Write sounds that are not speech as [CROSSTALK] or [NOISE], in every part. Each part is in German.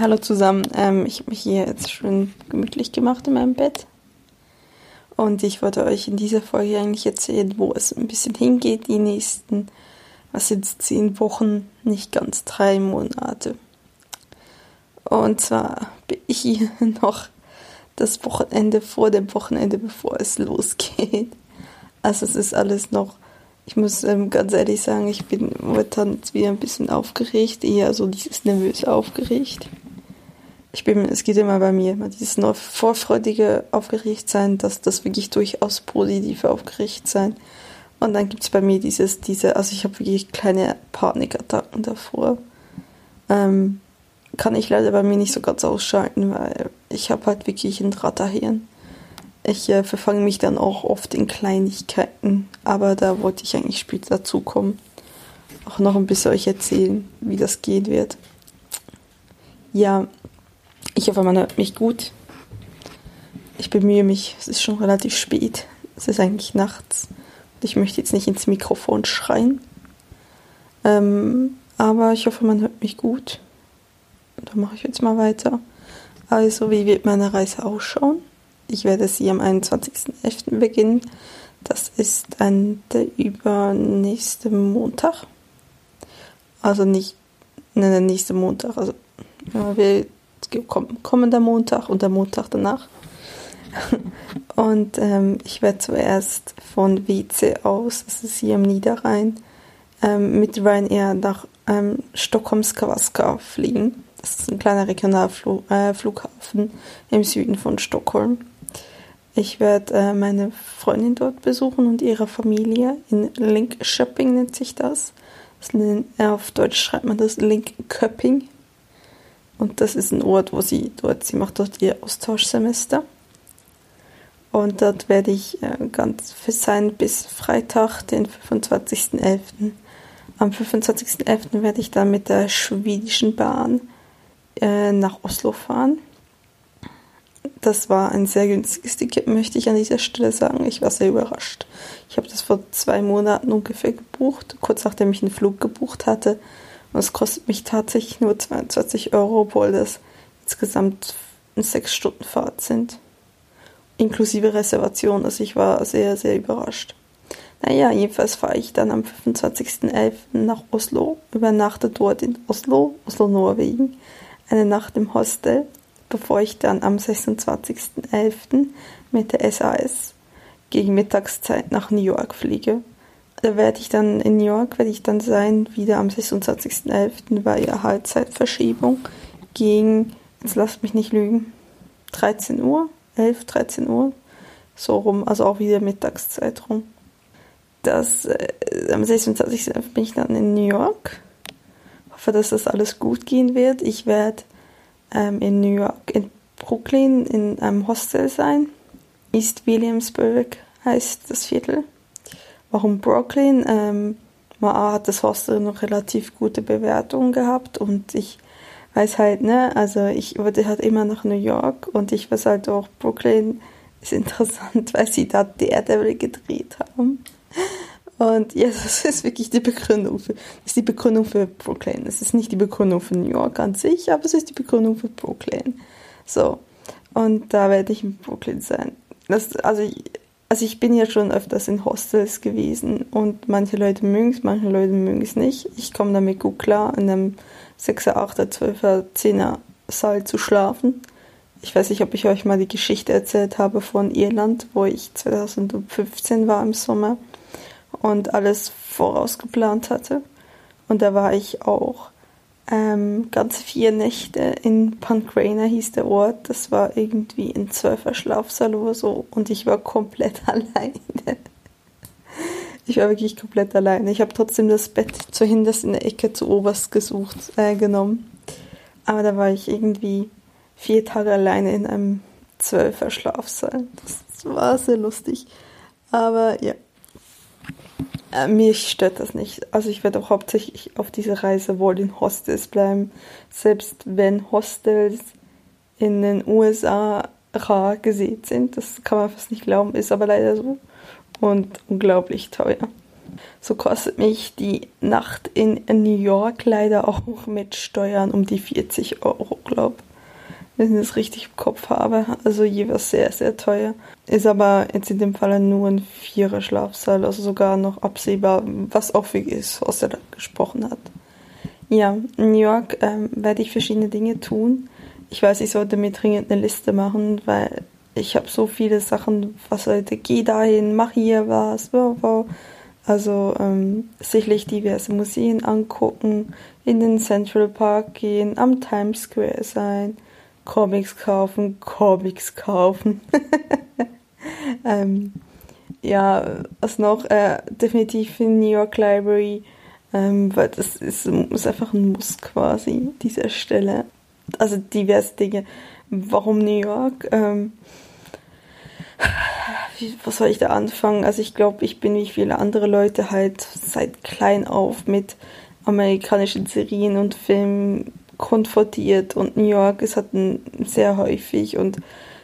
Hallo zusammen. Ähm, ich habe mich hier jetzt schon gemütlich gemacht in meinem Bett. Und ich wollte euch in dieser Folge eigentlich erzählen, wo es ein bisschen hingeht, die nächsten, was sind zehn Wochen, nicht ganz drei Monate. Und zwar bin ich hier [LAUGHS] noch das Wochenende vor dem Wochenende, bevor es losgeht. Also es ist alles noch, ich muss ähm, ganz ehrlich sagen, ich bin momentan jetzt wieder ein bisschen aufgeregt, eher so dieses nervös aufgeregt ich bin, es geht immer bei mir, immer dieses vorfreudige Aufgeregtsein, dass das wirklich durchaus positive Aufgeregtsein. Und dann gibt es bei mir dieses, diese, also ich habe wirklich kleine Panikattacken davor. Ähm, kann ich leider bei mir nicht so ganz ausschalten, weil ich habe halt wirklich ein Ratterhirn. Ich äh, verfange mich dann auch oft in Kleinigkeiten, aber da wollte ich eigentlich später dazu kommen. Auch noch ein bisschen euch erzählen, wie das gehen wird. Ja, ich hoffe, man hört mich gut. Ich bemühe mich. Es ist schon relativ spät. Es ist eigentlich nachts. Ich möchte jetzt nicht ins Mikrofon schreien. Ähm, aber ich hoffe, man hört mich gut. Dann mache ich jetzt mal weiter. Also, wie wird meine Reise ausschauen? Ich werde sie am 21.11. beginnen. Das ist ein, der übernächste Montag. Also nicht, ne, der nächste Montag. Also, wir kommender Montag und der Montag danach. [LAUGHS] Und ähm, ich werde zuerst von WC aus, das ist hier im Niederrhein, ähm, mit Ryanair nach ähm, Stockholms Kawaska fliegen. Das ist ein kleiner Regionalflughafen äh, im Süden von Stockholm. Ich werde äh, meine Freundin dort besuchen und ihre Familie. In Linköping nennt sich das. das auf Deutsch schreibt man das Linköping. Und das ist ein Ort, wo sie dort, sie macht dort ihr Austauschsemester. Und dort werde ich äh, ganz fit sein bis Freitag, den 25.11. Am 25.11. werde ich dann mit der schwedischen Bahn äh, nach Oslo fahren. Das war ein sehr günstiges Ticket, möchte ich an dieser Stelle sagen. Ich war sehr überrascht. Ich habe das vor zwei Monaten ungefähr gebucht, kurz nachdem ich einen Flug gebucht hatte. Und es kostet mich tatsächlich nur 22 Euro, obwohl das insgesamt sechs Stunden Fahrt sind. Inklusive Reservation. Also ich war sehr, sehr überrascht. Naja, jedenfalls fahre ich dann am 25.11. nach Oslo, übernachte dort in Oslo, Oslo, Norwegen, eine Nacht im Hostel, bevor ich dann am 26.11. mit der SAS gegen Mittagszeit nach New York fliege werde ich dann in New York, werde ich dann sein, wieder am 26.11. war ja Halbzeitverschiebung gegen, jetzt lasst mich nicht lügen, 13 Uhr, 11, 13 Uhr, so rum, also auch wieder Mittagszeit rum. Das, äh, am 26.11. bin ich dann in New York. Hoffe, dass das alles gut gehen wird. Ich werde ähm, in New York, in Brooklyn in einem Hostel sein. East Williamsburg heißt das Viertel. Warum Brooklyn? Ähm, man hat das Hostel noch relativ gute Bewertungen gehabt und ich weiß halt, ne, also ich wollte halt immer nach New York und ich weiß halt auch, Brooklyn ist [LAUGHS] interessant, weil sie da Daredevil gedreht haben. Und ja, [LAUGHS] das ist wirklich die Begründung für, ist die Begründung für Brooklyn. Es ist nicht die Begründung für New York an sich, aber es ist die Begründung für Brooklyn. So. Und da werde ich in Brooklyn sein. Das, also also ich bin ja schon öfters in Hostels gewesen und manche Leute mögen es, manche Leute mögen es nicht. Ich komme damit gut klar, in einem 6er, 8er, 12er, 10er Saal zu schlafen. Ich weiß nicht, ob ich euch mal die Geschichte erzählt habe von Irland, wo ich 2015 war im Sommer und alles vorausgeplant hatte. Und da war ich auch ähm, ganze vier Nächte in Pancrana hieß der Ort. Das war irgendwie ein zwölfer Schlafsaal oder so und ich war komplett [LAUGHS] alleine. Ich war wirklich komplett alleine. Ich habe trotzdem das Bett zu hinterst in der Ecke zu oberst gesucht, äh, genommen. Aber da war ich irgendwie vier Tage alleine in einem zwölfer Schlafsaal. Das war sehr lustig. Aber ja, äh, mich stört das nicht. Also ich werde auch hauptsächlich auf dieser Reise wohl in Hostels bleiben. Selbst wenn Hostels in den USA rar gesät sind. Das kann man fast nicht glauben, ist aber leider so. Und unglaublich teuer. So kostet mich die Nacht in New York leider auch mit Steuern um die 40 Euro, glaube ich wenn ich das richtig im Kopf habe. Also jeweils sehr, sehr teuer. Ist aber jetzt in dem Fall nur ein vierer Schlafsaal, also sogar noch absehbar, was auch für ist, was er da gesprochen hat. Ja, in New York ähm, werde ich verschiedene Dinge tun. Ich weiß, ich sollte mir dringend eine Liste machen, weil ich habe so viele Sachen, was sollte, geh dahin, mach hier was, wow, wow. Also ähm, sicherlich diverse Museen angucken, in den Central Park gehen, am Times Square sein, Comics kaufen, Comics kaufen. [LAUGHS] ähm, ja, was noch? Äh, definitiv in New York Library, ähm, weil das ist, ist einfach ein Muss quasi, dieser Stelle. Also diverse Dinge. Warum New York? Ähm, was soll ich da anfangen? Also ich glaube, ich bin wie viele andere Leute halt seit klein auf mit amerikanischen Serien und Filmen konfrontiert und New York ist halt sehr häufig und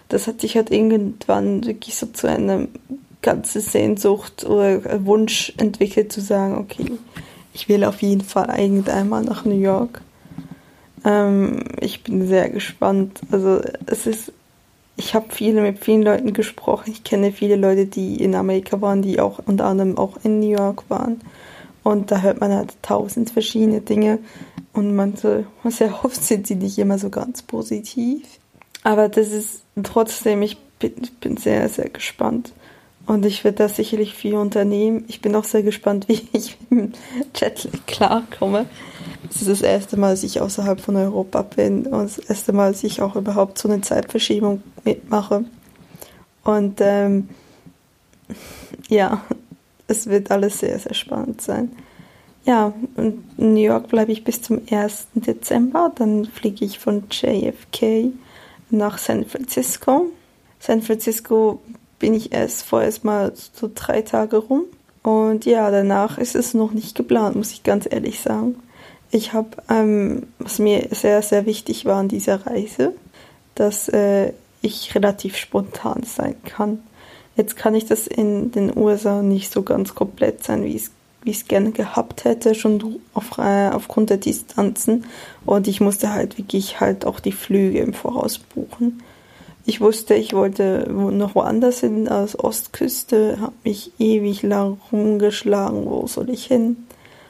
das hat sich halt irgendwann wirklich so zu einer ganzen Sehnsucht oder Wunsch entwickelt zu sagen, okay, ich will auf jeden Fall irgendeinmal nach New York. Ähm, ich bin sehr gespannt. Also es ist, ich habe viele mit vielen Leuten gesprochen. Ich kenne viele Leute, die in Amerika waren, die auch unter anderem auch in New York waren. Und da hört man halt tausend verschiedene Dinge. Und manche, sehr oft sind sie nicht immer so ganz positiv. Aber das ist trotzdem, ich bin, bin sehr, sehr gespannt. Und ich werde da sicherlich viel unternehmen. Ich bin auch sehr gespannt, [LAUGHS] wie ich mit Jetlag klarkomme. Es ist das erste Mal, dass ich außerhalb von Europa bin und das erste Mal, dass ich auch überhaupt so eine Zeitverschiebung mitmache. Und ähm, ja, es wird alles sehr, sehr spannend sein. Ja, und in New York bleibe ich bis zum 1. Dezember. Dann fliege ich von JFK nach San Francisco. San Francisco bin ich erst vorerst mal so drei Tage rum. Und ja, danach ist es noch nicht geplant, muss ich ganz ehrlich sagen. Ich habe, ähm, was mir sehr, sehr wichtig war an dieser Reise, dass äh, ich relativ spontan sein kann. Jetzt kann ich das in den USA nicht so ganz komplett sein, wie ich es gerne gehabt hätte, schon auf, äh, aufgrund der Distanzen. Und ich musste halt wirklich halt auch die Flüge im Voraus buchen. Ich wusste, ich wollte noch woanders hin als Ostküste, habe mich ewig lang rumgeschlagen, wo soll ich hin?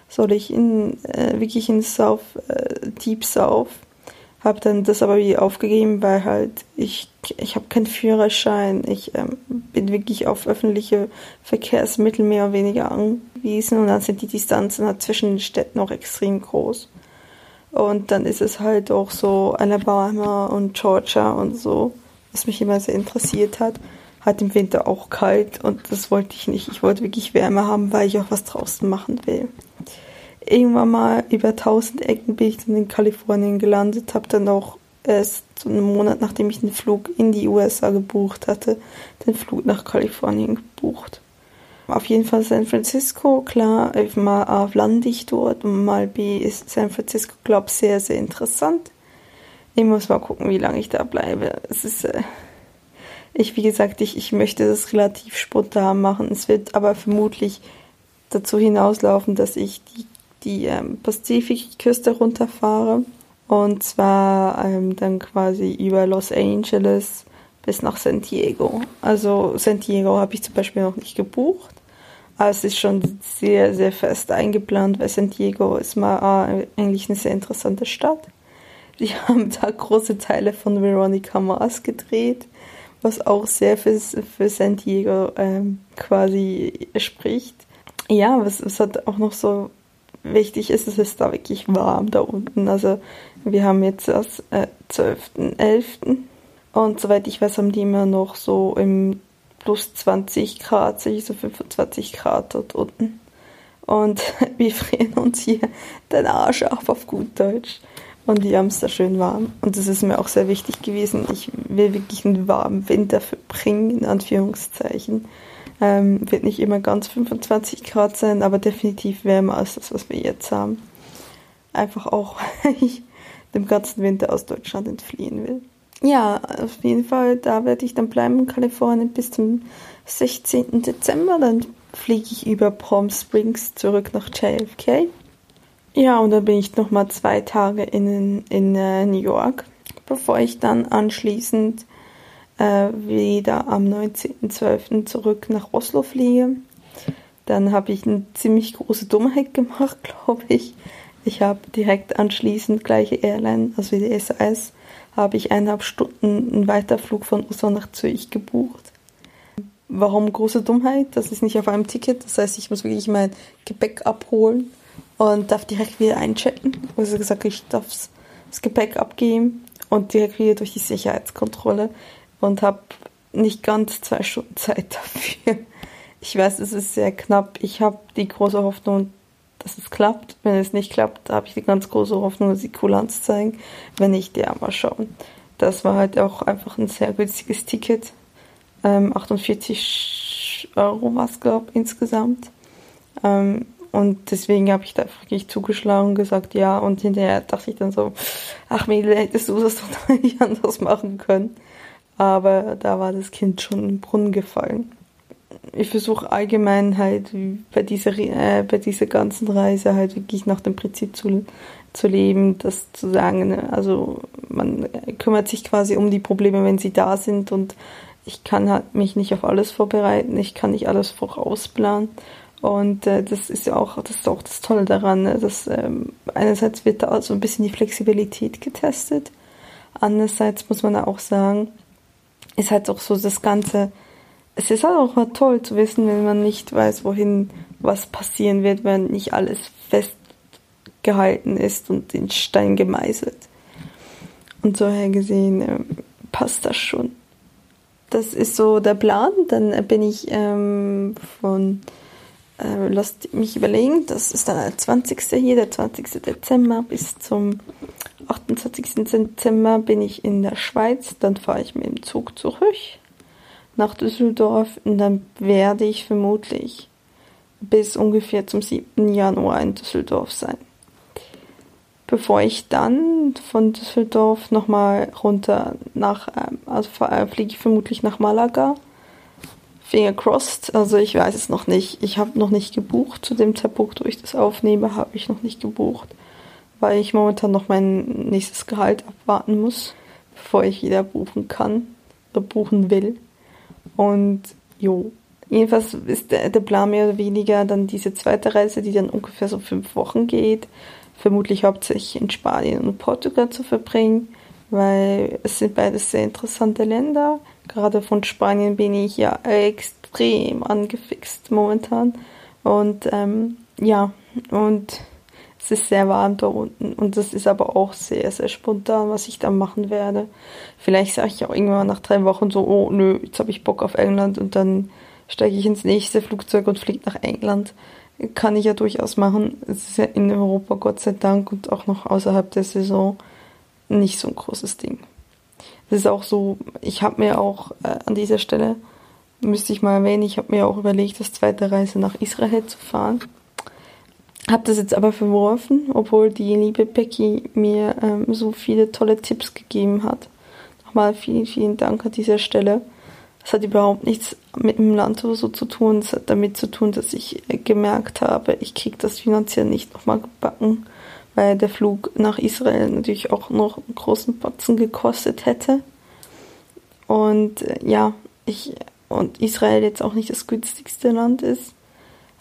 Soll ich in äh, wirklich in South, äh, Deep South? Habe dann das aber wieder aufgegeben, weil halt ich, ich habe keinen Führerschein. Ich ähm, bin wirklich auf öffentliche Verkehrsmittel mehr oder weniger angewiesen und dann sind die Distanzen halt zwischen den Städten auch extrem groß. Und dann ist es halt auch so Alabama und Georgia und so, was mich immer sehr interessiert hat. Hat im Winter auch kalt und das wollte ich nicht. Ich wollte wirklich Wärme haben, weil ich auch was draußen machen will irgendwann mal über 1000 Ecken bin ich dann in Kalifornien gelandet, habe dann auch erst so einen Monat nachdem ich den Flug in die USA gebucht hatte, den Flug nach Kalifornien gebucht. Auf jeden Fall San Francisco, klar, mal A lande ich dort und mal B ist San Francisco, glaube ich, sehr, sehr interessant. Ich muss mal gucken, wie lange ich da bleibe. Es ist, äh, ich, wie gesagt, ich, ich möchte das relativ spontan machen. Es wird aber vermutlich dazu hinauslaufen, dass ich die die ähm, Pazifikküste runterfahre. Und zwar ähm, dann quasi über Los Angeles bis nach San Diego. Also San Diego habe ich zum Beispiel noch nicht gebucht. Aber es ist schon sehr, sehr fest eingeplant, weil San Diego ist mal äh, eigentlich eine sehr interessante Stadt. Die [LAUGHS] haben da große Teile von Veronica Mars gedreht, was auch sehr für, für San Diego ähm, quasi spricht. Ja, was, was hat auch noch so wichtig ist, es ist da wirklich warm da unten. Also wir haben jetzt das äh, 12.11. Und soweit ich weiß, haben die immer noch so im plus 20 Grad, so 25 Grad dort unten. Und [LAUGHS] wir frieren uns hier den Arsch auf, auf gut Deutsch. Und die haben es da schön warm. Und das ist mir auch sehr wichtig gewesen. Ich will wirklich einen warmen Winter verbringen, in Anführungszeichen. Ähm, wird nicht immer ganz 25 Grad sein, aber definitiv wärmer als das, was wir jetzt haben. Einfach auch, weil [LAUGHS] ich dem ganzen Winter aus Deutschland entfliehen will. Ja, auf jeden Fall, da werde ich dann bleiben in Kalifornien bis zum 16. Dezember. Dann fliege ich über Palm Springs zurück nach JFK. Ja, und dann bin ich nochmal zwei Tage in, in äh, New York, bevor ich dann anschließend äh, wieder am 19.12. zurück nach Oslo fliege. Dann habe ich eine ziemlich große Dummheit gemacht, [LAUGHS] glaube ich. Ich habe direkt anschließend gleiche Airline, also wie die SAS, habe ich eineinhalb Stunden einen Weiterflug von Oslo nach Zürich gebucht. Warum große Dummheit? Das ist nicht auf einem Ticket. Das heißt, ich muss wirklich mein Gepäck abholen und darf direkt wieder einchecken. Also gesagt, ich darf das Gepäck abgeben und direkt wieder durch die Sicherheitskontrolle und habe nicht ganz zwei Stunden [LAUGHS] Zeit dafür. Ich weiß, es ist sehr knapp. Ich habe die große Hoffnung, dass es klappt. Wenn es nicht klappt, habe ich die ganz große Hoffnung, dass sie Kulanz zeigen. Wenn nicht, ja, mal schauen. Das war halt auch einfach ein sehr günstiges Ticket. Ähm, 48 Euro war es, glaube ich, insgesamt. Ähm, und deswegen habe ich da wirklich zugeschlagen und gesagt, ja. Und hinterher dachte ich dann so, ach Mädel, hättest du das doch [LAUGHS] nicht anders machen können. Aber da war das Kind schon im Brunnen gefallen. Ich versuche allgemein halt bei dieser, äh, bei dieser ganzen Reise halt wirklich nach dem Prinzip zu, zu leben, das zu sagen, ne? also man kümmert sich quasi um die Probleme, wenn sie da sind und ich kann halt mich nicht auf alles vorbereiten, ich kann nicht alles vorausplanen und äh, das ist ja auch, das ist auch das Tolle daran, ne? dass ähm, einerseits wird da so ein bisschen die Flexibilität getestet, andererseits muss man auch sagen, ist halt auch so das Ganze, es ist halt auch mal toll zu wissen, wenn man nicht weiß, wohin was passieren wird, wenn nicht alles festgehalten ist und in Stein gemeißelt. Und so her gesehen ähm, passt das schon. Das ist so der Plan. Dann bin ich ähm, von äh, lasst mich überlegen, das ist dann der 20. hier, der 20. Dezember bis zum 28. Dezember bin ich in der Schweiz, dann fahre ich mit dem Zug zurück nach Düsseldorf und dann werde ich vermutlich bis ungefähr zum 7. Januar in Düsseldorf sein. Bevor ich dann von Düsseldorf nochmal runter nach, ähm, also äh, fliege ich vermutlich nach Malaga Finger crossed, also ich weiß es noch nicht. Ich habe noch nicht gebucht. Zu dem Zeitpunkt, wo ich das aufnehme, habe ich noch nicht gebucht, weil ich momentan noch mein nächstes Gehalt abwarten muss, bevor ich wieder buchen kann oder buchen will. Und jo, jedenfalls ist der, der Plan mehr oder weniger dann diese zweite Reise, die dann ungefähr so fünf Wochen geht, vermutlich hauptsächlich in Spanien und Portugal zu verbringen, weil es sind beides sehr interessante Länder. Gerade von Spanien bin ich ja extrem angefixt momentan. Und ähm, ja, und es ist sehr warm da unten. Und das ist aber auch sehr, sehr spontan, was ich da machen werde. Vielleicht sage ich auch irgendwann nach drei Wochen so, oh nö, jetzt habe ich Bock auf England und dann steige ich ins nächste Flugzeug und fliege nach England. Kann ich ja durchaus machen. Es ist ja in Europa Gott sei Dank und auch noch außerhalb der Saison nicht so ein großes Ding. Das ist auch so, ich habe mir auch äh, an dieser Stelle, müsste ich mal erwähnen, ich habe mir auch überlegt, das zweite Reise nach Israel zu fahren. Habe das jetzt aber verworfen, obwohl die liebe Becky mir ähm, so viele tolle Tipps gegeben hat. Nochmal vielen, vielen Dank an dieser Stelle. Das hat überhaupt nichts mit dem Land oder so zu tun. Es hat damit zu tun, dass ich äh, gemerkt habe, ich kriege das finanziell nicht nochmal gebacken weil der Flug nach Israel natürlich auch noch einen großen Batzen gekostet hätte. Und äh, ja, ich und Israel jetzt auch nicht das günstigste Land ist,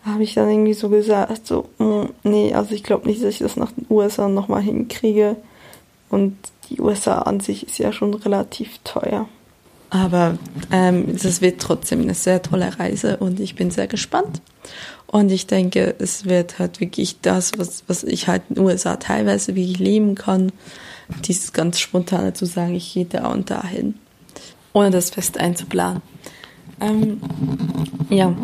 habe ich dann irgendwie so gesagt, so, mm, nee, also ich glaube nicht, dass ich das nach den USA nochmal hinkriege. Und die USA an sich ist ja schon relativ teuer. Aber ähm, wird trotzdem eine sehr tolle Reise und ich bin sehr gespannt. Und ich denke, es wird halt wirklich das, was, was ich halt in den USA teilweise wirklich leben kann, dieses ganz spontane zu sagen, ich gehe da und dahin, ohne das fest einzuplanen. Ähm, ja,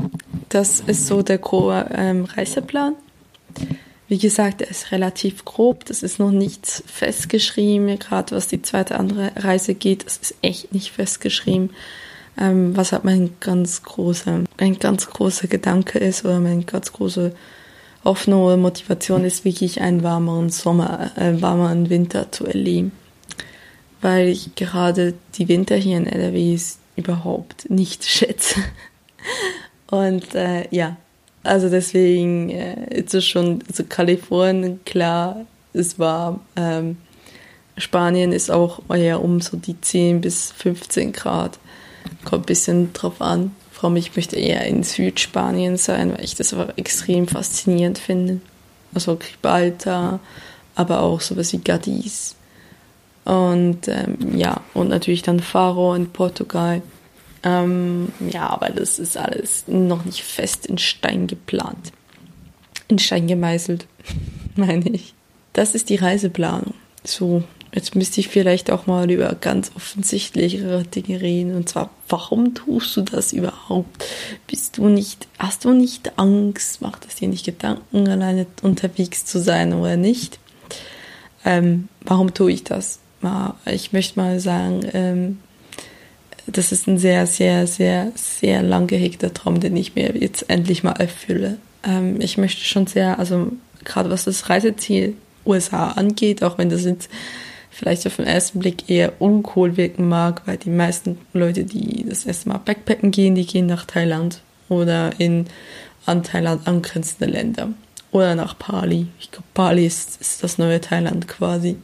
das ist so der grobe ähm, Reiseplan. Wie gesagt, er ist relativ grob, das ist noch nichts festgeschrieben, gerade was die zweite andere Reise geht, das ist echt nicht festgeschrieben ähm, was halt mein ganz großer, mein ganz großer Gedanke ist oder mein ganz große Hoffnung oder Motivation ist, wirklich einen warmeren Sommer, äh, warmeren Winter zu erleben. Weil ich gerade die Winter hier in NRW überhaupt nicht schätze. Und äh, ja, also deswegen äh, ist es schon, also Kalifornien, klar, es war, ähm, Spanien ist auch eher um so die 10 bis 15 Grad. Kommt ein bisschen drauf an. Allem, ich möchte eher in Südspanien sein, weil ich das aber extrem faszinierend finde. Also Gibraltar, aber auch sowas wie Cadiz. Und ähm, ja, und natürlich dann Faro in Portugal. Ähm, ja, aber das ist alles noch nicht fest in Stein geplant. In Stein gemeißelt, [LAUGHS] meine ich. Das ist die Reiseplanung. So, jetzt müsste ich vielleicht auch mal über ganz offensichtlichere Dinge reden. Und zwar, warum tust du das überhaupt? Bist du nicht, hast du nicht Angst? Macht es dir nicht Gedanken, alleine unterwegs zu sein oder nicht? Ähm, warum tue ich das? Ich möchte mal sagen, ähm, das ist ein sehr, sehr, sehr, sehr lang gehegter Traum, den ich mir jetzt endlich mal erfülle. Ähm, ich möchte schon sehr, also gerade was das Reiseziel USA angeht, auch wenn das jetzt vielleicht auf den ersten Blick eher uncool wirken mag, weil die meisten Leute, die das erste Mal Backpacken gehen, die gehen nach Thailand oder in an Thailand angrenzende Länder oder nach Bali. Ich glaube, Bali ist, ist das neue Thailand quasi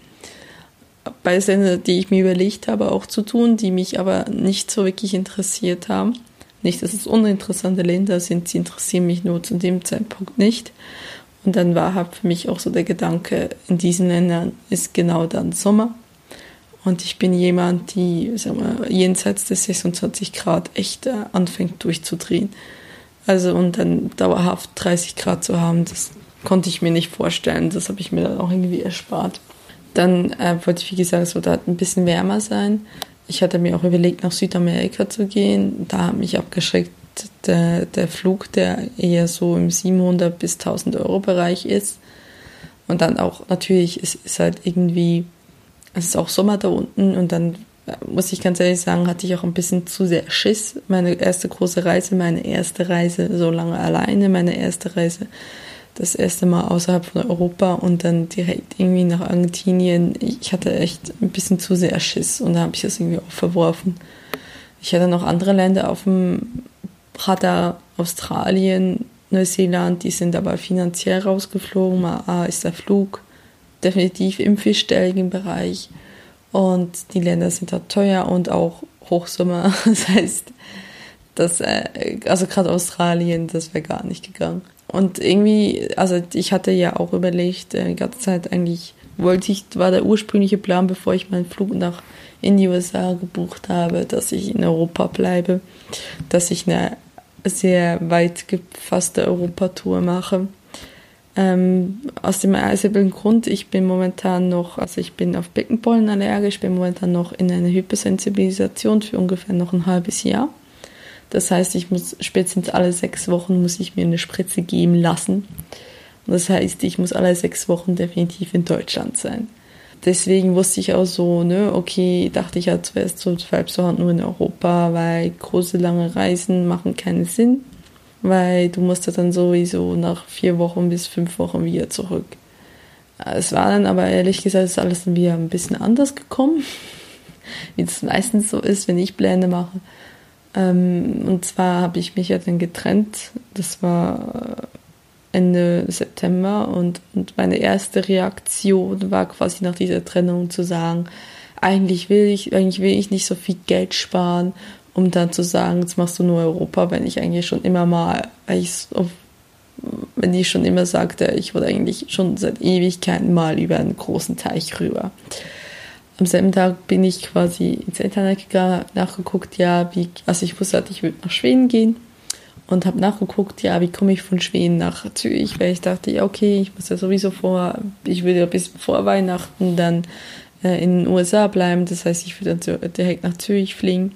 bei Ländern, die ich mir überlegt habe, auch zu tun, die mich aber nicht so wirklich interessiert haben. Nicht, dass es uninteressante Länder sind, sie interessieren mich nur zu dem Zeitpunkt nicht. Und dann war halt für mich auch so der Gedanke, in diesen Ländern ist genau dann Sommer. Und ich bin jemand, die sagen wir, jenseits des 26 Grad echt äh, anfängt durchzudrehen. Also und dann dauerhaft 30 Grad zu haben, das konnte ich mir nicht vorstellen. Das habe ich mir dann auch irgendwie erspart. Dann äh, wollte ich, wie gesagt, so da ein bisschen wärmer sein. Ich hatte mir auch überlegt, nach Südamerika zu gehen. Da hat mich abgeschreckt der, der Flug, der eher so im 700 bis 1000 Euro Bereich ist. Und dann auch natürlich ist, ist halt irgendwie, es ist auch Sommer da unten und dann äh, muss ich ganz ehrlich sagen, hatte ich auch ein bisschen zu sehr Schiss. Meine erste große Reise, meine erste Reise so lange alleine, meine erste Reise das erste Mal außerhalb von Europa und dann direkt irgendwie nach Argentinien. Ich hatte echt ein bisschen zu sehr Schiss und da habe ich das irgendwie auch verworfen. Ich hatte noch andere Länder auf dem Radar, Australien, Neuseeland, die sind aber finanziell rausgeflogen. Mal A ist der Flug definitiv im vierstelligen Bereich und die Länder sind da teuer und auch Hochsommer. [LAUGHS] Das heißt, das, äh, also gerade Australien, das wäre gar nicht gegangen. Und irgendwie, also ich hatte ja auch überlegt, äh, die ganze Zeit eigentlich wollte ich, war der ursprüngliche Plan, bevor ich meinen Flug nach in die USA gebucht habe, dass ich in Europa bleibe, dass ich eine sehr weit gefasste Europatour mache. Ähm, aus dem simplen Grund, ich bin momentan noch, also ich bin auf Beckenpollen allergisch, bin momentan noch in einer Hypersensibilisation für ungefähr noch ein halbes Jahr. Das heißt, ich muss spätestens alle sechs Wochen muss ich mir eine Spritze geben lassen. Und das heißt, ich muss alle sechs Wochen definitiv in Deutschland sein. Deswegen wusste ich auch so, ne, okay, dachte ich ja zuerst so, bleibst du halt nur in Europa, weil große, lange Reisen machen keinen Sinn, weil du musst ja dann sowieso nach vier Wochen bis fünf Wochen wieder zurück. Es war dann aber ehrlich gesagt, ist alles dann wieder ein bisschen anders gekommen, [LAUGHS] wie es meistens so ist, wenn ich Pläne mache. Ähm, und zwar habe ich mich ja dann getrennt. Das war äh, Ende September und, und meine erste Reaktion war quasi nach dieser Trennung zu sagen, eigentlich will ich, eigentlich will ich nicht so viel Geld sparen, um dann zu sagen, jetzt machst du nur Europa, wenn ich eigentlich schon immer mal, wenn ich schon immer sagte, ich wollte eigentlich schon seit Ewigkeiten mal über einen großen Teich rüber am selben Tag bin ich quasi ins Internet gegangen, nachgeguckt, ja, wie, also ich wusste, ich würde nach Schweden gehen und habe nachgeguckt, ja, wie komme ich von Schweden nach Zürich, weil ich dachte, ja, okay, ich muss ja sowieso vor, ich würde ja bis vor Weihnachten dann äh, in den USA bleiben, das heißt, ich würde dann direkt nach Zürich fliegen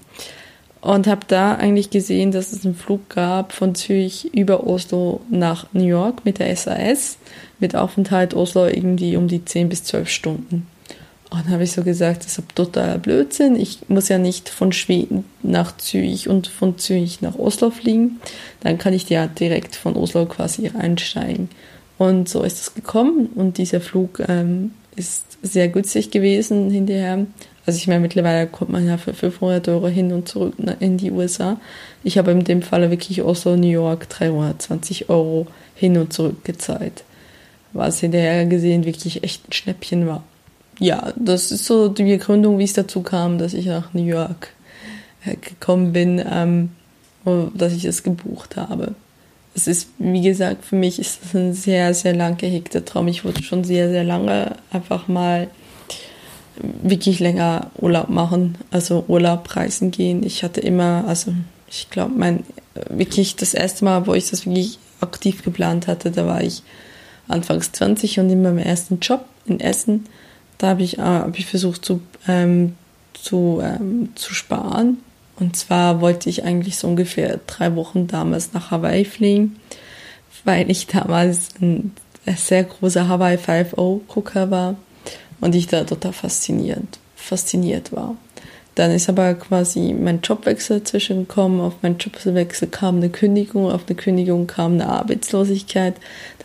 und habe da eigentlich gesehen, dass es einen Flug gab von Zürich über Oslo nach New York mit der SAS, mit Aufenthalt Oslo irgendwie um die 10 bis 12 Stunden. Und dann habe ich so gesagt, das ist totaler Blödsinn. Ich muss ja nicht von Schweden nach Zürich und von Zürich nach Oslo fliegen. Dann kann ich ja direkt von Oslo quasi einsteigen. Und so ist es gekommen. Und dieser Flug ähm, ist sehr günstig gewesen hinterher. Also ich meine, mittlerweile kommt man ja für 500 Euro hin und zurück in die USA. Ich habe in dem Falle wirklich Oslo, New York 320 Euro hin und zurück gezahlt. Was hinterher gesehen wirklich echt ein Schnäppchen war. Ja, das ist so die Begründung, wie es dazu kam, dass ich nach New York äh, gekommen bin, ähm, dass ich es gebucht habe. Es ist, wie gesagt, für mich ist das ein sehr, sehr lang gehegter Traum. Ich wollte schon sehr, sehr lange einfach mal wirklich länger Urlaub machen, also Urlaub reisen gehen. Ich hatte immer, also ich glaube, mein wirklich das erste Mal, wo ich das wirklich aktiv geplant hatte, da war ich anfangs 20 und in meinem ersten Job in Essen, da habe ich, äh, hab ich versucht zu, ähm, zu, ähm, zu sparen. Und zwar wollte ich eigentlich so ungefähr drei Wochen damals nach Hawaii fliegen, weil ich damals ein sehr großer Hawaii 5-0-Gucker war und ich da total fasziniert, fasziniert war. Dann ist aber quasi mein Jobwechsel zwischengekommen. Auf meinen Jobwechsel kam eine Kündigung, auf eine Kündigung kam eine Arbeitslosigkeit,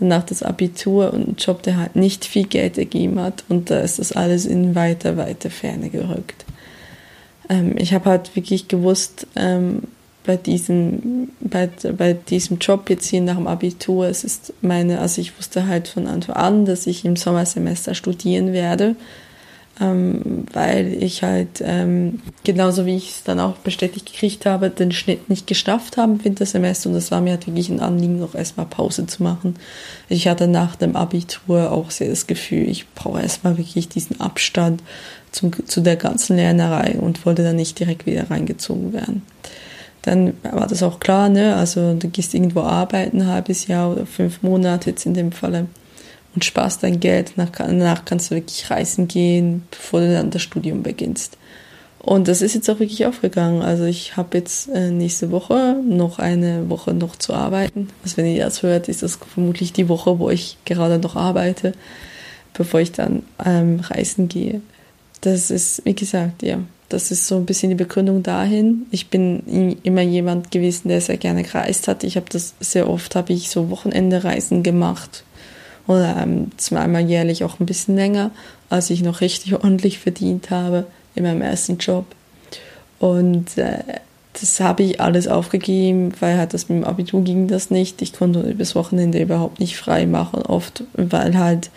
danach das Abitur und ein Job, der halt nicht viel Geld ergeben hat. Und da ist das alles in weiter, weiter Ferne gerückt. Ähm, ich habe halt wirklich gewusst, ähm, bei diesem, bei, bei diesem Job jetzt hier nach dem Abitur, es ist meine, also ich wusste halt von Anfang an, dass ich im Sommersemester studieren werde, ähm, weil ich halt ähm, genauso wie ich es dann auch bestätigt gekriegt habe, den Schnitt nicht geschafft habe im Wintersemester und das war mir halt wirklich ein Anliegen, noch erstmal Pause zu machen. Ich hatte nach dem Abitur auch sehr das Gefühl, ich brauche erstmal wirklich diesen Abstand zum, zu der ganzen Lernerei und wollte dann nicht direkt wieder reingezogen werden dann war das auch klar, ne? Also du gehst irgendwo arbeiten, ein halbes Jahr oder fünf Monate jetzt in dem Falle und sparst dein Geld. Danach kannst du wirklich reisen gehen, bevor du dann das Studium beginnst. Und das ist jetzt auch wirklich aufgegangen. Also ich habe jetzt äh, nächste Woche noch eine Woche noch zu arbeiten. Also wenn ihr das hört, ist das vermutlich die Woche, wo ich gerade noch arbeite, bevor ich dann ähm, reisen gehe. Das ist, wie gesagt, ja, das ist so ein bisschen die Begründung dahin. Ich bin immer jemand gewesen, der sehr gerne gereist hat. Ich habe das sehr oft, habe ich so Wochenende-Reisen gemacht oder ähm, zweimal jährlich auch ein bisschen länger, als ich noch richtig [LAUGHS] ordentlich verdient habe in meinem ersten Job. Und äh, das habe ich alles aufgegeben, weil halt das mit dem Abitur ging das nicht. Ich konnte übers Wochenende überhaupt nicht frei machen, oft, weil halt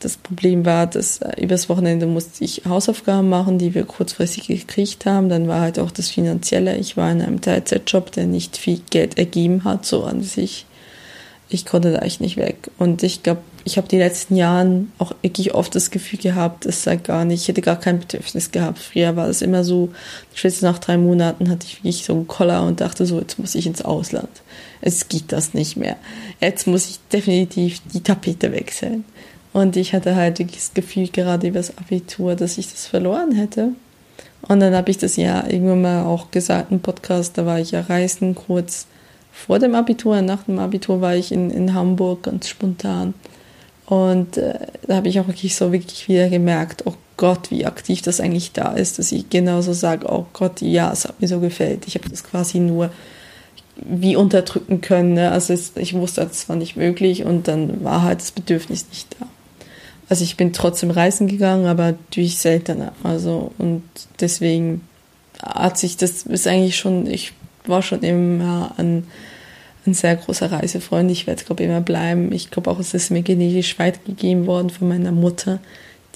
das Problem war, dass äh, übers Wochenende musste ich Hausaufgaben machen, die wir kurzfristig gekriegt haben. Dann war halt auch das Finanzielle. Ich war in einem Teilzeitjob, der nicht viel Geld ergeben hat, so an sich. Ich konnte da echt nicht weg. Und ich glaube, ich habe die letzten Jahren auch wirklich oft das Gefühl gehabt, es sei gar nicht, ich hätte gar kein Bedürfnis gehabt. Früher war es immer so, ich nach drei Monaten hatte ich wirklich so einen Koller und dachte so, jetzt muss ich ins Ausland. Es geht das nicht mehr. Jetzt muss ich definitiv die Tapete wechseln. Und ich hatte halt das Gefühl, gerade über das Abitur, dass ich das verloren hätte. Und dann habe ich das ja irgendwann mal auch gesagt im Podcast, da war ich ja reisen kurz vor dem Abitur, nach dem Abitur war ich in, in Hamburg ganz spontan. Und äh, da habe ich auch wirklich so wirklich wieder gemerkt, oh Gott, wie aktiv das eigentlich da ist, dass ich genauso sage, oh Gott, ja, es hat mir so gefällt. Ich habe das quasi nur wie unterdrücken können. Ne? Also es, ich wusste, das war nicht möglich und dann war halt das Bedürfnis nicht da. Also ich bin trotzdem reisen gegangen, aber durch seltener. Also und deswegen hat sich das ist eigentlich schon, ich war schon immer ein, ein sehr großer Reisefreund. Ich werde, glaube ich, immer bleiben. Ich glaube auch, es ist mir genetisch weitergegeben worden von meiner Mutter,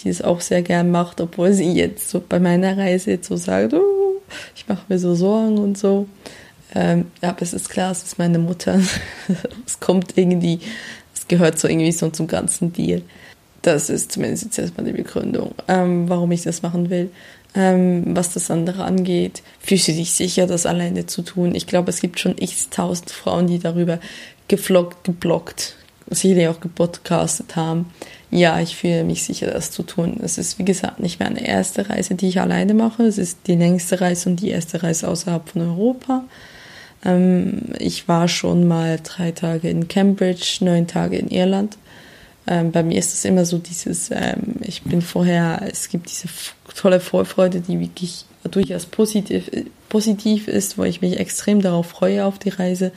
die es auch sehr gern macht, obwohl sie jetzt so bei meiner Reise jetzt so sagt, oh, ich mache mir so Sorgen und so. Ähm, ja, aber es ist klar, es ist meine Mutter. [LAUGHS] es kommt irgendwie, es gehört so irgendwie so zum ganzen Deal. Das ist zumindest jetzt erstmal die Begründung, ähm, warum ich das machen will. Ähm, was das andere angeht, fühlst du dich sicher, das alleine zu tun? Ich glaube, es gibt schon x tausend Frauen, die darüber gefloggt, geblockt, sicherlich auch gepodcastet haben. Ja, ich fühle mich sicher, das zu tun. Es ist, wie gesagt, nicht meine erste Reise, die ich alleine mache. Es ist die längste Reise und die erste Reise außerhalb von Europa. Ähm, ich war schon mal drei Tage in Cambridge, neun Tage in Irland. Ähm, bei mir ist es immer so dieses, ähm, ich bin vorher, es gibt diese tolle Vorfreude, die wirklich durchaus positiv, positiv ist, wo ich mich extrem darauf freue auf die Reise.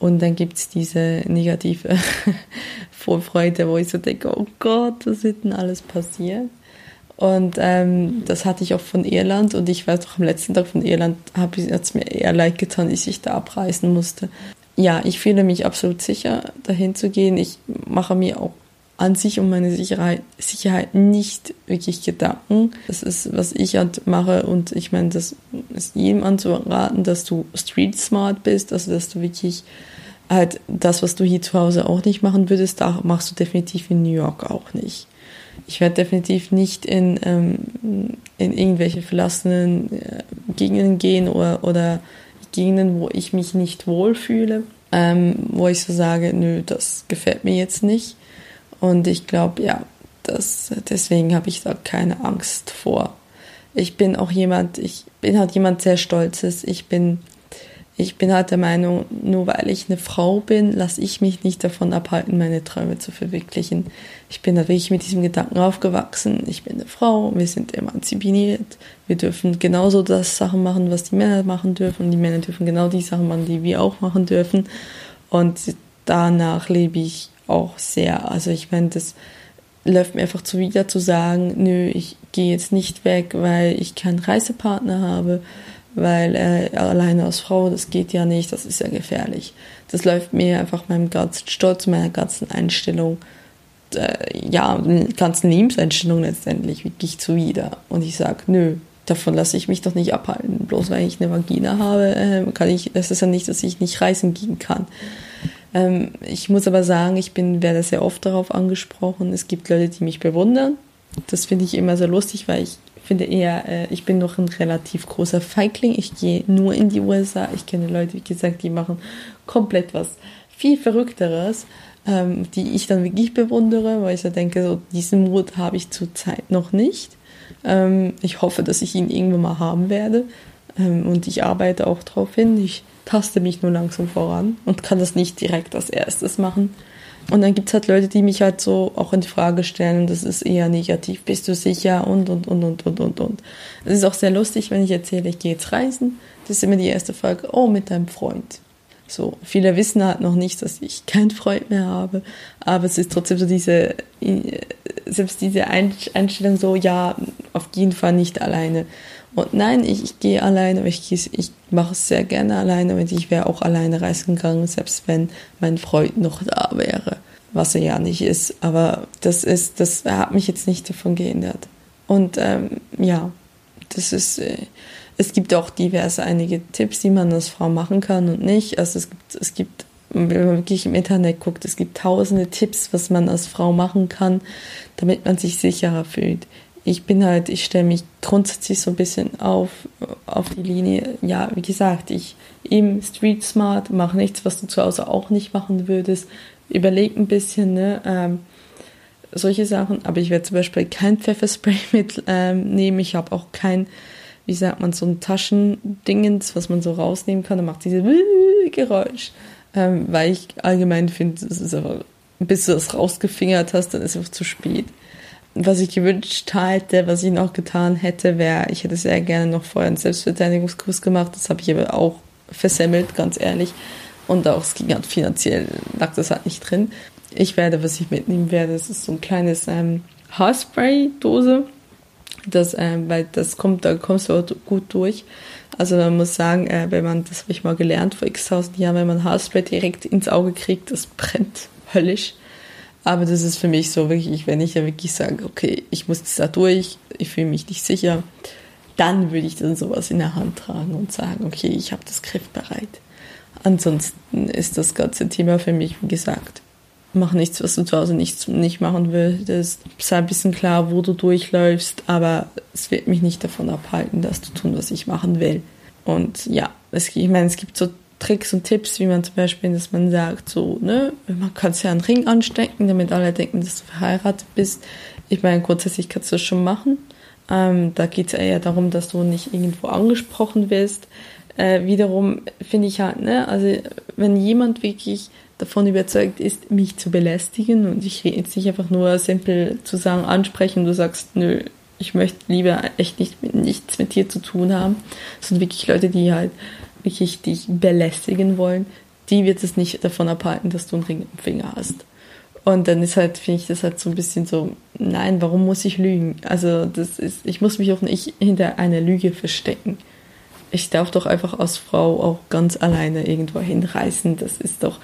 Und dann gibt es diese negative [LAUGHS] Vorfreude, wo ich so denke, oh Gott, was wird denn alles passieren? Und ähm, das hatte ich auch von Irland und ich weiß auch am letzten Tag von Irland hat es mir eher leid getan, dass ich da abreisen musste. Ja, ich fühle mich absolut sicher, dahin zu gehen. Ich mache mir auch an sich um meine Sicherheit, Sicherheit nicht wirklich Gedanken. Das ist, was ich halt mache und ich meine, das ist jedem anzuraten, dass du street smart bist, also dass du wirklich halt das, was du hier zu Hause auch nicht machen würdest, da machst du definitiv in New York auch nicht ich werde definitiv nicht in, ähm, in irgendwelche verlassenen äh, Gegenden gehen oder, oder Gegenden, wo ich mich nicht wohlfühle, ähm, wo ich so sage, nö, das gefällt mir jetzt nicht. Und ich glaube, ja, das, deswegen habe ich da keine Angst vor. Ich bin auch jemand, ich bin halt jemand sehr Stolzes. Ich bin ich bin halt der Meinung, nur weil ich eine Frau bin, lasse ich mich nicht davon abhalten, meine Träume zu verwirklichen. Ich bin da wirklich mit diesem Gedanken aufgewachsen. Ich bin eine Frau, wir sind emanzipiert, wir dürfen genauso das Sachen machen, was die Männer machen dürfen. Und die Männer dürfen genau die Sachen machen, die wir auch machen dürfen. Und danach lebe ich auch sehr. Also ich meine, das läuft mir einfach zuwider zu sagen, nö, ich gehe jetzt nicht weg, weil ich keinen Reisepartner habe weil äh, alleine als Frau, das geht ja nicht, das ist ja gefährlich. Das läuft mir einfach meinem ganzen Stolz, meiner ganzen Einstellung, äh, ja, ganzen Lebenseinstellung letztendlich wirklich zuwider. Und ich sage, nö, davon lasse ich mich doch nicht abhalten. Bloß weil ich eine Vagina habe, äh, kann ich, das ist ja nicht, dass ich nicht reisen gehen kann. Ähm, ich muss aber sagen, ich bin, werde sehr oft darauf angesprochen. Es gibt Leute, die mich bewundern. Das finde ich immer sehr lustig, weil ich finde eher, äh, ich bin noch ein relativ großer Feigling. Ich gehe nur in die USA. Ich kenne Leute, wie gesagt, die machen komplett was viel Verrückteres, ähm, die ich dann wirklich bewundere, weil ich so denke, so diesen Mut habe ich zurzeit noch nicht. Ähm, ich hoffe, dass ich ihn irgendwann mal haben werde. Ähm, und ich arbeite auch darauf hin. Ich taste mich nur langsam voran und kann das nicht direkt als erstes machen. Und dann gibt es halt Leute, die mich halt so auch in Frage stellen und das ist eher negativ. Bist du sicher? Und, und, und, und, und, und, und. Es ist auch sehr lustig, wenn ich erzähle, ich gehe jetzt reisen. Das ist immer die erste Frage, oh, mit deinem Freund. So, viele wissen halt noch nicht, dass ich keinen Freund mehr habe, aber es ist trotzdem so diese, selbst diese Einstellung so, ja, auf jeden Fall nicht alleine. Und nein, ich, ich gehe alleine, aber ich, ich mache es sehr gerne alleine und ich wäre auch alleine reisen gegangen, selbst wenn mein Freund noch da wäre, was er ja nicht ist. Aber das ist, das hat mich jetzt nicht davon gehindert. Und ähm, ja, das ist, äh, es gibt auch diverse einige Tipps, die man als Frau machen kann und nicht. Also es gibt, es gibt, wenn man wirklich im Internet guckt, es gibt tausende Tipps, was man als Frau machen kann, damit man sich sicherer fühlt ich bin halt, ich stelle mich grundsätzlich so ein bisschen auf, auf die Linie. Ja, wie gesagt, ich im Street Smart mache nichts, was du zu Hause auch nicht machen würdest. Überleg ein bisschen, ne? Ähm, solche Sachen. Aber ich werde zum Beispiel kein Pfefferspray [LAUGHS] mit ähm, nehmen. Ich habe auch kein, wie sagt man, so ein Taschendingens, was man so rausnehmen kann. Da macht dieses [LAUGHS] Geräusch. Ähm, weil ich allgemein finde, es ist aber, bis du das rausgefingert hast, dann ist es zu spät was ich gewünscht hätte, was ich noch getan hätte, wäre, ich hätte sehr gerne noch vorher einen Selbstverteidigungskurs gemacht. Das habe ich aber auch versemmelt, ganz ehrlich. Und auch es ging halt finanziell, lag das halt nicht drin. Ich werde, was ich mitnehmen werde, das ist so ein kleines ähm, Haarspray-Dose. Das, ähm, weil das kommt, da kommst du gut durch. Also man muss sagen, äh, wenn man, das habe ich mal gelernt vor x tausend Jahren, wenn man Haarspray direkt ins Auge kriegt, das brennt höllisch. Aber das ist für mich so wirklich, wenn ich ja wirklich sage, okay, ich muss da durch, ich fühle mich nicht sicher, dann würde ich dann sowas in der Hand tragen und sagen, okay, ich habe das griffbereit. Ansonsten ist das ganze Thema für mich, wie gesagt, mach nichts, was du zu Hause nicht, nicht machen würdest. Sei ein bisschen klar, wo du durchläufst, aber es wird mich nicht davon abhalten, das zu tun, was ich machen will. Und ja, es, ich meine, es gibt so Tricks und Tipps, wie man zum Beispiel, dass man sagt, so, ne, man kann es ja einen Ring anstecken, damit alle denken, dass du verheiratet bist. Ich meine, grundsätzlich kannst du das schon machen. Ähm, da geht es eher darum, dass du nicht irgendwo angesprochen wirst. Äh, wiederum finde ich halt, ne, also wenn jemand wirklich davon überzeugt ist, mich zu belästigen und ich rede jetzt nicht einfach nur simpel zu sagen, ansprechen, du sagst, nö, ich möchte lieber echt nicht nichts mit dir zu tun haben, sondern wirklich Leute, die halt wirklich dich belästigen wollen, die wird es nicht davon abhalten, dass du einen Ring im Finger hast. Und dann ist halt, finde ich das halt so ein bisschen so, nein, warum muss ich lügen? Also das ist, ich muss mich auch nicht hinter einer Lüge verstecken. Ich darf doch einfach als Frau auch ganz alleine irgendwo hinreißen. Das ist doch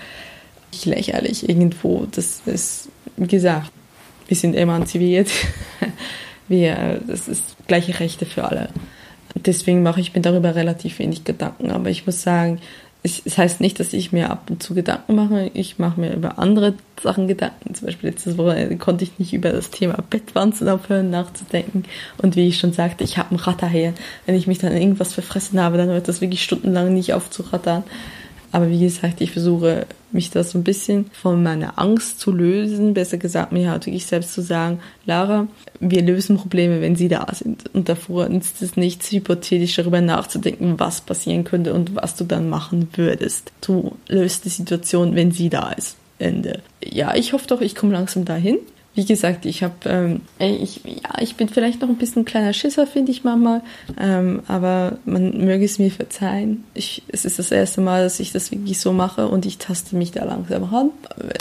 lächerlich irgendwo. Das ist, wie gesagt, wir sind emanzipiert. [LAUGHS] wir, das ist gleiche Rechte für alle. Deswegen mache ich mir darüber relativ wenig Gedanken. Aber ich muss sagen, es, es heißt nicht, dass ich mir ab und zu Gedanken mache. Ich mache mir über andere Sachen Gedanken. Zum Beispiel letztes Woche konnte ich nicht über das Thema Bettwanzen aufhören nachzudenken. Und wie ich schon sagte, ich habe einen Ratter her. Wenn ich mich dann irgendwas verfressen habe, dann hört das wirklich stundenlang nicht auf zu rattern. Aber wie gesagt, ich versuche mich da so ein bisschen von meiner Angst zu lösen. Besser gesagt, mir halt wirklich selbst zu sagen, Lara, wir lösen Probleme, wenn sie da sind. Und davor nützt es nichts, hypothetisch darüber nachzudenken, was passieren könnte und was du dann machen würdest. Du löst die Situation, wenn sie da ist. Ende. Ja, ich hoffe doch, ich komme langsam dahin wie gesagt, ich habe, ähm, ich, ja, ich bin vielleicht noch ein bisschen ein kleiner Schisser, finde ich manchmal, ähm, aber man möge es mir verzeihen. Ich, es ist das erste Mal, dass ich das wirklich so mache und ich taste mich da langsam ran.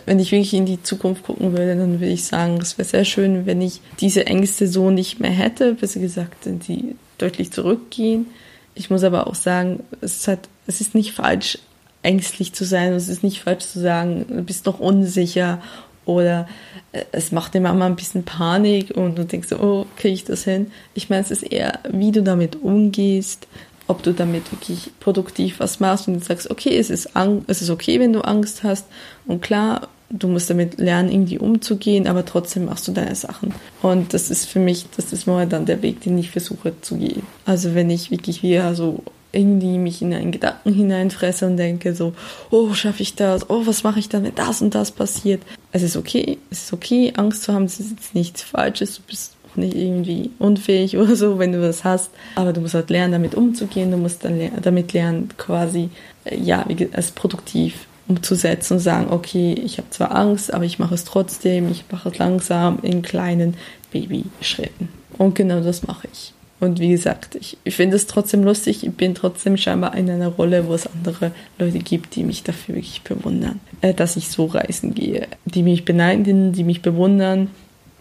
Wenn ich wirklich in die Zukunft gucken würde, dann würde ich sagen, es wäre sehr schön, wenn ich diese Ängste so nicht mehr hätte, besser gesagt, die deutlich zurückgehen. Ich muss aber auch sagen, es halt, es ist nicht falsch, ängstlich zu sein. Es ist nicht falsch zu sagen, du bist noch unsicher oder äh, es macht dir Mama ein bisschen Panik und du denkst oh, kriege ich das hin? Ich meine, es ist eher, wie du damit umgehst, ob du damit wirklich produktiv was machst und du sagst, okay, es ist, es ist okay, wenn du Angst hast und klar, du musst damit lernen, irgendwie umzugehen, aber trotzdem machst du deine Sachen. Und das ist für mich, das ist dann der Weg, den ich versuche zu gehen. Also wenn ich wirklich wieder so irgendwie mich in einen Gedanken hineinfresse und denke so, oh, schaffe ich das? Oh, was mache ich dann, wenn das und das passiert? Es ist okay, es ist okay, Angst zu haben, es ist jetzt nichts Falsches, du bist auch nicht irgendwie unfähig oder so, wenn du das hast, aber du musst halt lernen, damit umzugehen, du musst dann damit lernen, quasi, äh, ja, es produktiv umzusetzen und sagen, okay, ich habe zwar Angst, aber ich mache es trotzdem, ich mache es langsam in kleinen Babyschritten. Und genau das mache ich. Und wie gesagt, ich, ich finde es trotzdem lustig. Ich bin trotzdem scheinbar in einer Rolle, wo es andere Leute gibt, die mich dafür wirklich bewundern, äh, dass ich so reisen gehe. Die mich beneiden, die mich bewundern.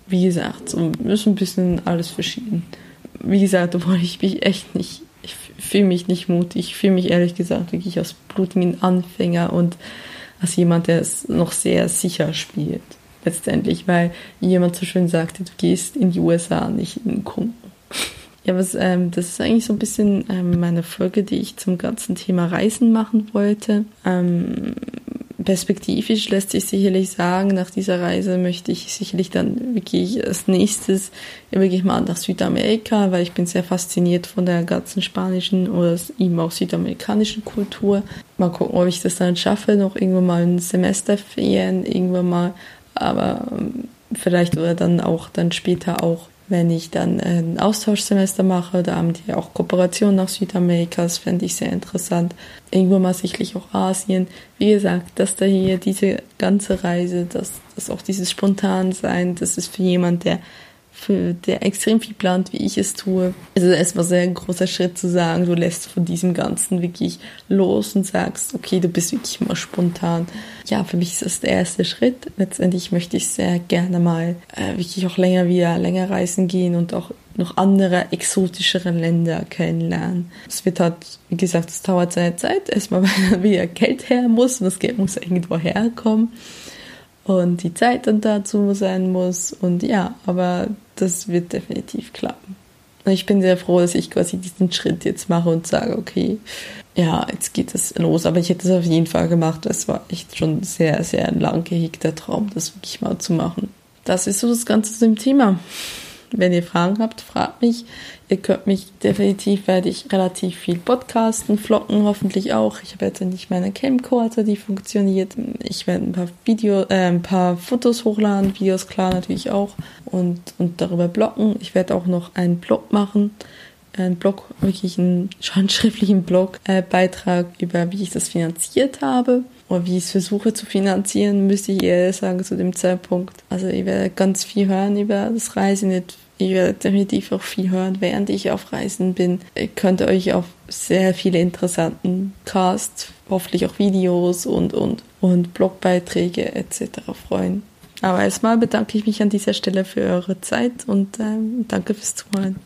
Wie gesagt, so ist ein bisschen alles verschieden. Wie gesagt, obwohl ich mich echt nicht, ich fühle mich nicht mutig. Ich fühle mich ehrlich gesagt wirklich als blutigen Anfänger und als jemand, der es noch sehr sicher spielt. Letztendlich, weil jemand so schön sagte, du gehst in die USA, nicht in den Kongo. Ja, was, ähm, das ist eigentlich so ein bisschen ähm, meine Folge, die ich zum ganzen Thema Reisen machen wollte. Ähm, perspektivisch lässt sich sicherlich sagen, nach dieser Reise möchte ich sicherlich dann wirklich als nächstes wirklich mal nach Südamerika, weil ich bin sehr fasziniert von der ganzen spanischen oder eben auch südamerikanischen Kultur. Mal gucken, ob ich das dann schaffe, noch irgendwann mal ein Semesterferien, irgendwann mal, aber ähm, vielleicht oder dann auch dann später auch wenn ich dann ein Austauschsemester mache, da haben die auch Kooperation nach Südamerika, das fände ich sehr interessant. Irgendwo mal sicherlich auch Asien. Wie gesagt, dass da hier diese ganze Reise, dass das auch dieses Spontansein, das ist für jemand, der für der extrem viel plant, wie ich es tue. Es ist erstmal sehr ein großer Schritt zu sagen, du lässt von diesem Ganzen wirklich los und sagst, okay, du bist wirklich mal spontan. Ja, für mich ist das der erste Schritt. Letztendlich möchte ich sehr gerne mal äh, wirklich auch länger wieder länger reisen gehen und auch noch andere exotischere Länder kennenlernen. Es wird halt, wie gesagt, es dauert seine Zeit, erstmal [LAUGHS] weil wieder Geld her muss und das Geld muss irgendwo herkommen und die Zeit dann dazu sein muss und ja, aber das wird definitiv klappen. Ich bin sehr froh, dass ich quasi diesen Schritt jetzt mache und sage, okay, ja, jetzt geht es los. Aber ich hätte es auf jeden Fall gemacht. Es war echt schon sehr, sehr ein lang gehegter Traum, das wirklich mal zu machen. Das ist so das Ganze zu dem Thema. Wenn ihr Fragen habt, fragt mich. Ihr könnt mich definitiv, werde ich relativ viel podcasten, vloggen hoffentlich auch. Ich habe jetzt endlich meine Camcorder, die funktioniert. Ich werde ein paar Video, äh, ein paar Fotos hochladen, Videos klar natürlich auch und, und darüber bloggen. Ich werde auch noch einen Blog machen, einen Blog, wirklich einen [LAUGHS] handschriftlichen Blogbeitrag äh, über, wie ich das finanziert habe oder wie ich es versuche zu finanzieren, müsste ich eher sagen zu dem Zeitpunkt. Also ich werde ganz viel hören über das Reisen, nicht ihr werdet definitiv auch viel hören, während ich auf Reisen bin. Ihr könnt euch auf sehr viele interessanten Casts, hoffentlich auch Videos und, und, und Blogbeiträge etc. freuen. Aber erstmal bedanke ich mich an dieser Stelle für eure Zeit und ähm, danke fürs Zuhören.